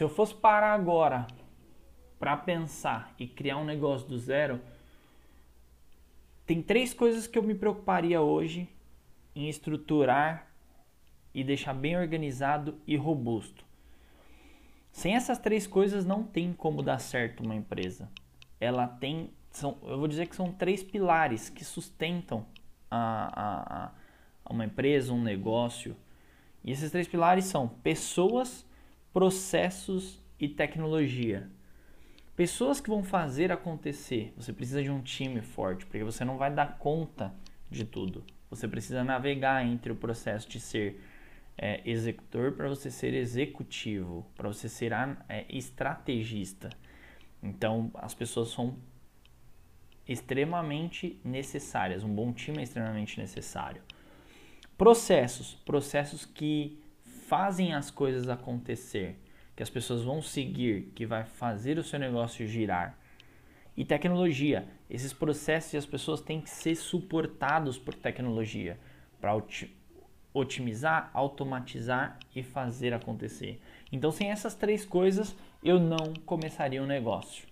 Se eu fosse parar agora para pensar e criar um negócio do zero, tem três coisas que eu me preocuparia hoje em estruturar e deixar bem organizado e robusto. Sem essas três coisas não tem como dar certo uma empresa. Ela tem, são, eu vou dizer que são três pilares que sustentam a, a, a uma empresa, um negócio. E esses três pilares são pessoas, processos e tecnologia. Pessoas que vão fazer acontecer. Você precisa de um time forte, porque você não vai dar conta de tudo. Você precisa navegar entre o processo de ser é, executor para você ser executivo, para você ser é, estrategista. Então, as pessoas são extremamente necessárias. Um bom time é extremamente necessário. Processos, processos que fazem as coisas acontecer, que as pessoas vão seguir, que vai fazer o seu negócio girar. E tecnologia, esses processos e as pessoas têm que ser suportados por tecnologia para otimizar, automatizar e fazer acontecer. Então, sem essas três coisas, eu não começaria um negócio.